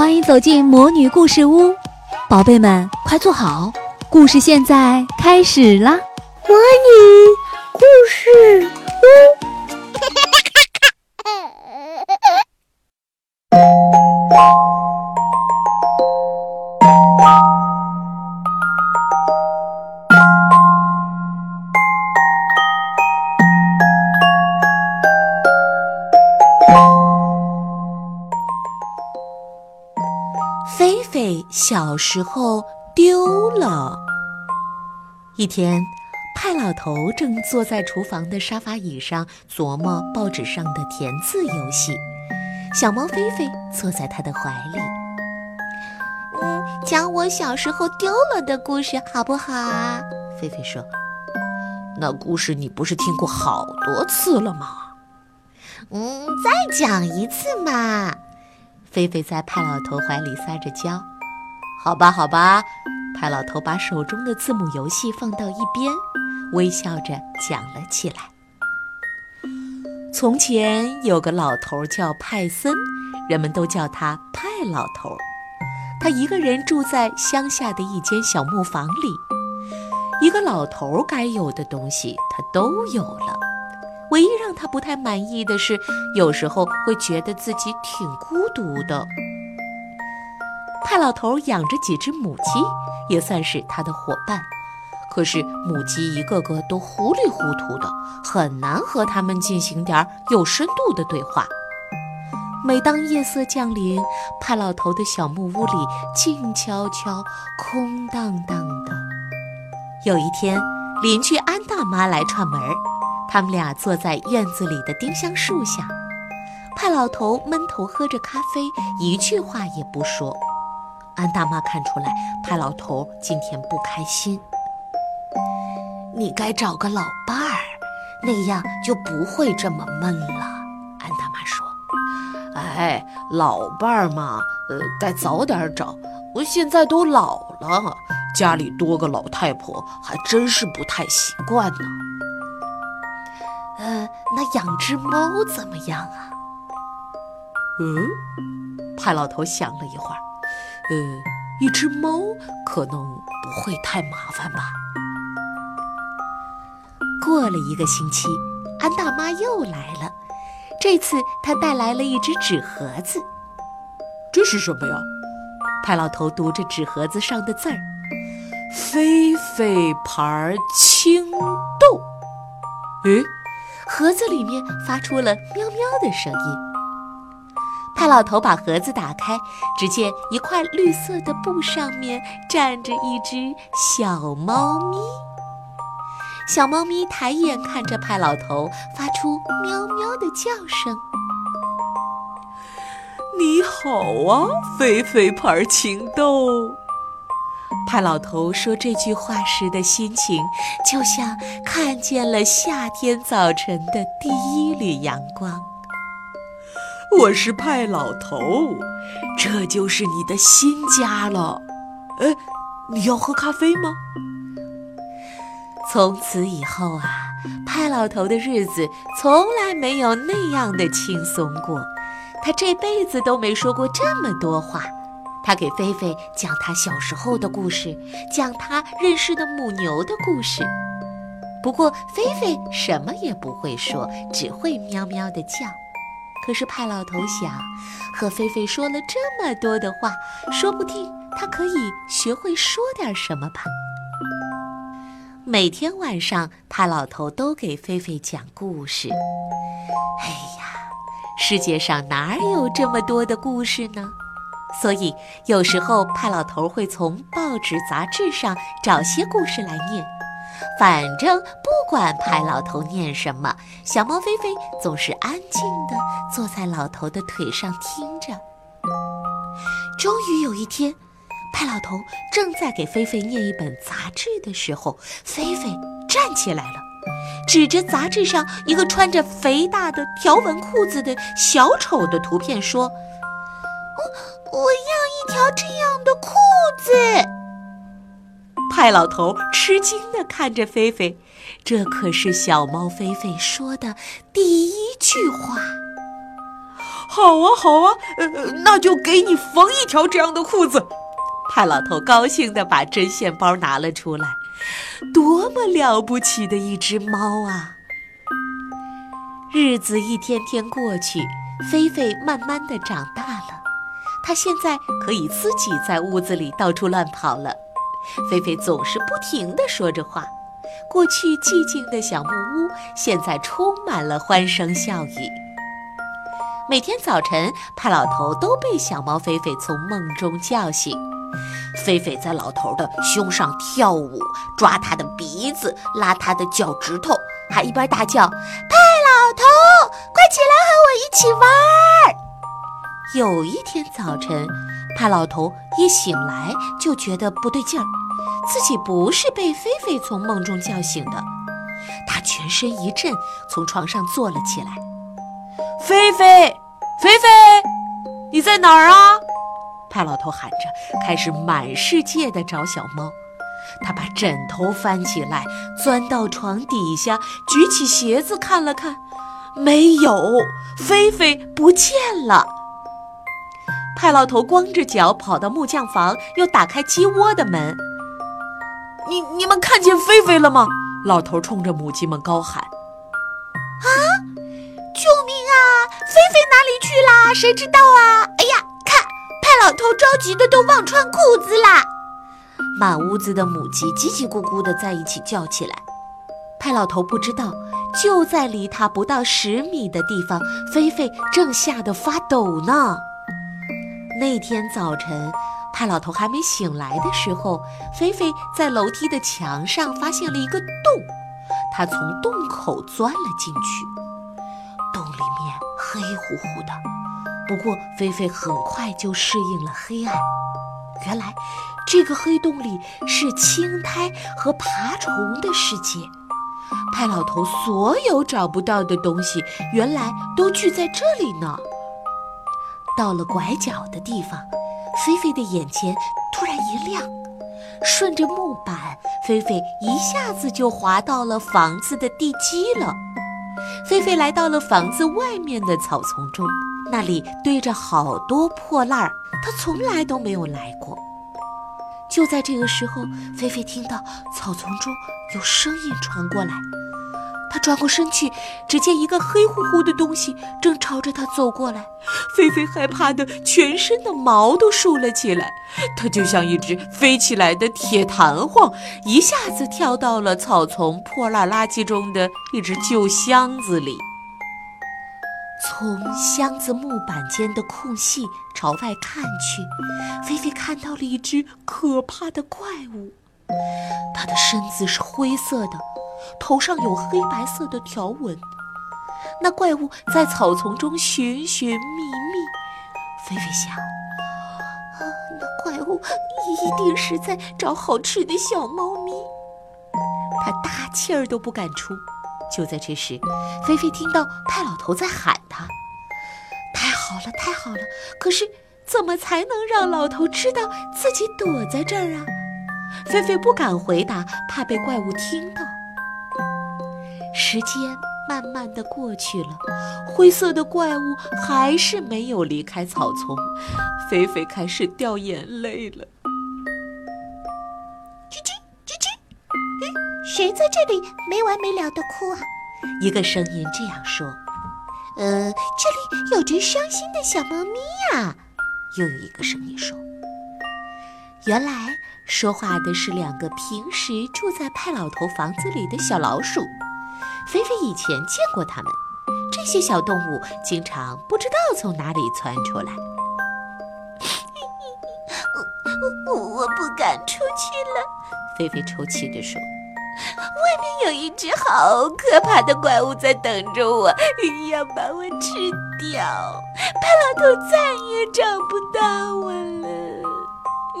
欢迎走进魔女故事屋，宝贝们快坐好，故事现在开始啦！魔女故事屋。小时候丢了。一天，派老头正坐在厨房的沙发椅上琢磨报纸上的填字游戏，小猫菲菲坐在他的怀里。嗯，讲我小时候丢了的故事好不好啊？菲菲说：“那故事你不是听过好多次了吗？”嗯，再讲一次嘛。菲菲在派老头怀里撒着娇，好吧，好吧。派老头把手中的字母游戏放到一边，微笑着讲了起来。从前有个老头叫派森，人们都叫他派老头。他一个人住在乡下的一间小木房里，一个老头该有的东西他都有了。唯一让他不太满意的是，有时候会觉得自己挺孤独的。派老头养着几只母鸡，也算是他的伙伴。可是母鸡一个个都糊里糊涂的，很难和它们进行点有深度的对话。每当夜色降临，派老头的小木屋里静悄悄、空荡荡的。有一天，邻居安大妈来串门儿。他们俩坐在院子里的丁香树下，派老头闷头喝着咖啡，一句话也不说。安大妈看出来派老头今天不开心。你该找个老伴儿，那样就不会这么闷了。安大妈说：“哎，老伴儿嘛，呃，该早点找。我现在都老了，家里多个老太婆，还真是不太习惯呢。”呃，那养只猫怎么样啊？嗯，派老头想了一会儿，呃，一只猫可能不会太麻烦吧。过了一个星期，安大妈又来了，这次她带来了一只纸盒子。这是什么呀？派老头读着纸盒子上的字儿：“菲菲牌青豆。”诶。盒子里面发出了喵喵的声音。派老头把盒子打开，只见一块绿色的布上面站着一只小猫咪。小猫咪抬眼看着派老头，发出喵喵的叫声。你好啊，菲菲牌情豆。派老头说这句话时的心情，就像看见了夏天早晨的第一缕阳光。我是派老头，这就是你的新家了。哎，你要喝咖啡吗？从此以后啊，派老头的日子从来没有那样的轻松过。他这辈子都没说过这么多话。他给菲菲讲他小时候的故事，讲他认识的母牛的故事。不过菲菲什么也不会说，只会喵喵的叫。可是派老头想，和菲菲说了这么多的话，说不定他可以学会说点什么吧。每天晚上，派老头都给菲菲讲故事。哎呀，世界上哪有这么多的故事呢？所以，有时候派老头会从报纸、杂志上找些故事来念。反正不管派老头念什么，小猫菲菲总是安静地坐在老头的腿上听着。终于有一天，派老头正在给菲菲念一本杂志的时候，菲菲站起来了，指着杂志上一个穿着肥大的条纹裤子的小丑的图片说。我我要一条这样的裤子。派老头吃惊地看着菲菲，这可是小猫菲菲说的第一句话。好啊，好啊，呃，那就给你缝一条这样的裤子。派老头高兴地把针线包拿了出来，多么了不起的一只猫啊！日子一天天过去，菲菲慢慢的长大了，它现在可以自己在屋子里到处乱跑了。菲菲总是不停地说着话，过去寂静的小木屋现在充满了欢声笑语。每天早晨，派老头都被小猫菲菲从梦中叫醒。菲菲在老头的胸上跳舞，抓他的鼻子，拉他的脚趾头，还一边大叫：“派老头，快起来和我一起玩！”有一天早晨，派老头一醒来就觉得不对劲儿，自己不是被菲菲从梦中叫醒的。他全身一震，从床上坐了起来。菲菲，菲菲，你在哪儿啊？派老头喊着，开始满世界的找小猫。他把枕头翻起来，钻到床底下，举起鞋子看了看，没有，菲菲不见了。派老头光着脚跑到木匠房，又打开鸡窝的门。你你们看见菲菲了吗？老头冲着母鸡们高喊：“啊，救命啊！菲菲哪里去啦？谁知道啊？哎呀！”看派老头着急的都忘穿裤子啦！满屋子的母鸡叽叽咕咕的在一起叫起来。派老头不知道，就在离他不到十米的地方，菲菲正吓得发抖呢。那天早晨，派老头还没醒来的时候，菲菲在楼梯的墙上发现了一个洞，她从洞口钻了进去。洞里面黑乎乎的。不过，菲菲很快就适应了黑暗。原来，这个黑洞里是青苔和爬虫的世界。派老头所有找不到的东西，原来都聚在这里呢。到了拐角的地方，菲菲的眼前突然一亮，顺着木板，菲菲一下子就滑到了房子的地基了。菲菲来到了房子外面的草丛中。那里堆着好多破烂儿，她从来都没有来过。就在这个时候，菲菲听到草丛中有声音传过来，他转过身去，只见一个黑乎乎的东西正朝着他走过来。菲菲害怕的全身的毛都竖了起来，它就像一只飞起来的铁弹簧，一下子跳到了草丛破烂垃圾中的一只旧箱子里。从箱子木板间的空隙朝外看去，菲菲看到了一只可怕的怪物。它的身子是灰色的，头上有黑白色的条纹。那怪物在草丛中寻寻觅觅。菲菲想：啊，那怪物一定是在找好吃的小猫咪。他大气儿都不敢出。就在这时，菲菲听到派老头在喊她：“太好了，太好了！可是怎么才能让老头知道自己躲在这儿啊？”菲菲不敢回答，怕被怪物听到。时间慢慢的过去了，灰色的怪物还是没有离开草丛，菲菲开始掉眼泪了吱吱吱吱。谁在这里没完没了的哭啊？一个声音这样说。呃，这里有只伤心的小猫咪呀。又有一个声音说。原来说话的是两个平时住在派老头房子里的小老鼠。菲菲以前见过它们。这些小动物经常不知道从哪里窜出来。我我不敢出去了。菲菲抽泣着说。外面有一只好可怕的怪物在等着我，要把我吃掉。派老头再也找不到我了。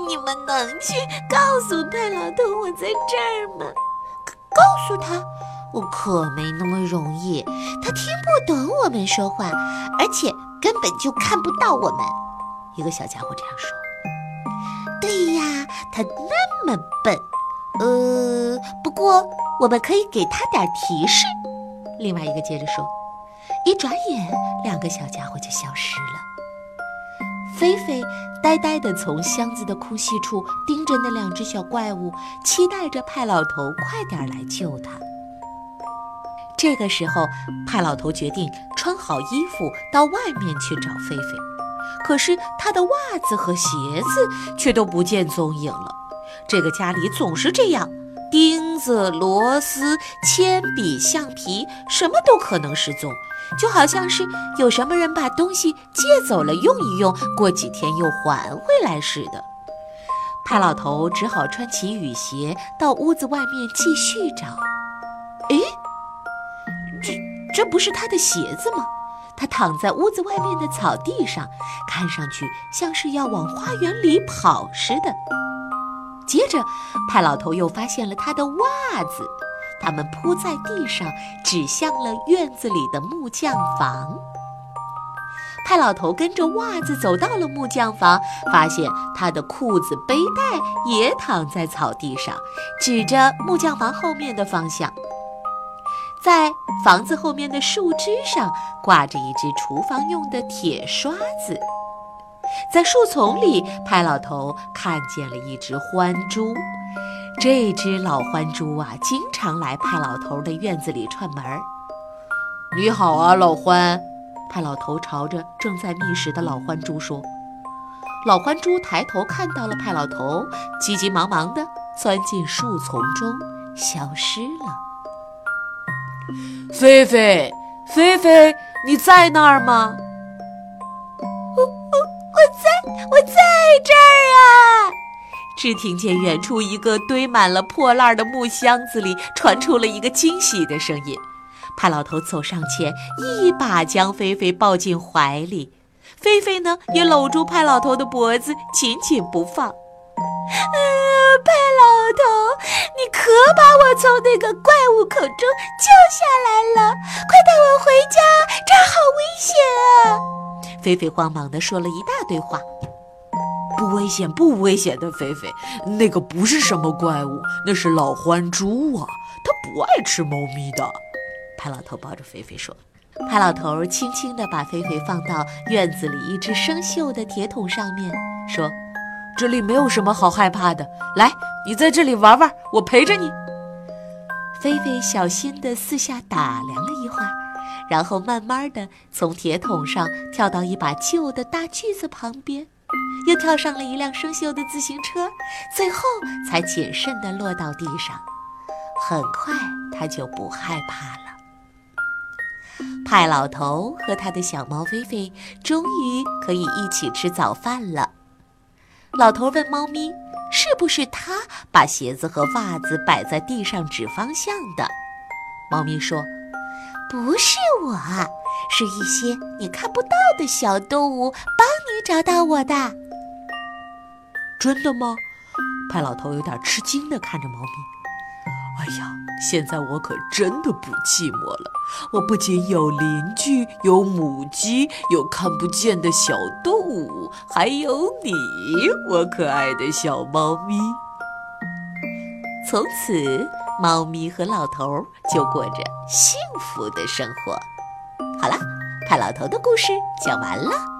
你们能去告诉派老头我在这儿吗？告诉他，我可没那么容易。他听不懂我们说话，而且根本就看不到我们。一个小家伙这样说。对呀，他那么笨。呃，不过我们可以给他点提示。另外一个接着说：“一转眼，两个小家伙就消失了。菲菲呆呆地从箱子的空隙处盯着那两只小怪物，期待着派老头快点来救他。这个时候，派老头决定穿好衣服到外面去找菲菲，可是他的袜子和鞋子却都不见踪影了。这个家里总是这样，钉子、螺丝、铅笔、橡皮，什么都可能失踪。就好像是有什么人把东西借走了用一用，过几天又还回来似的。派老头只好穿起雨鞋到屋子外面继续找。诶，这不是他的鞋子吗？他躺在屋子外面的草地上，看上去像是要往花园里跑似的。接着，派老头又发现了他的袜子。他们铺在地上，指向了院子里的木匠房。派老头跟着袜子走到了木匠房，发现他的裤子、背带也躺在草地上，指着木匠房后面的方向。在房子后面的树枝上挂着一只厨房用的铁刷子。在树丛里，派老头看见了一只獾猪。这只老獾猪啊，经常来派老头的院子里串门儿。你好啊，老獾！派老头朝着正在觅食的老獾猪说。老獾猪抬头看到了派老头，急急忙忙地钻进树丛中，消失了。菲菲，菲菲，你在那儿吗？我我我在，我在这儿啊！只听见远处一个堆满了破烂的木箱子里传出了一个惊喜的声音。派老头走上前，一把将菲菲抱进怀里。菲菲呢，也搂住派老头的脖子，紧紧不放。呃，派老头，你可把我从那个怪物口中救下来了！快带我回家，这儿好危险啊！菲菲慌忙地说了一大堆话。不危险，不危险的，菲菲，那个不是什么怪物，那是老獾猪啊，它不爱吃猫咪的。派老头抱着菲菲说：“派老头轻轻地把菲菲放到院子里一只生锈的铁桶上面，说：‘这里没有什么好害怕的，来，你在这里玩玩，我陪着你。’菲菲小心地四下打量了一会儿，然后慢慢地从铁桶上跳到一把旧的大锯子旁边。”又跳上了一辆生锈的自行车，最后才谨慎地落到地上。很快，他就不害怕了。派老头和他的小猫菲菲终于可以一起吃早饭了。老头问猫咪：“是不是他把鞋子和袜子摆在地上指方向的？”猫咪说：“不是我，是一些你看不到的小动物帮你找到我的。”真的吗？派老头有点吃惊地看着猫咪。哎呀，现在我可真的不寂寞了。我不仅有邻居，有母鸡，有看不见的小动物，还有你，我可爱的小猫咪。从此，猫咪和老头就过着幸福的生活。好了，派老头的故事讲完了。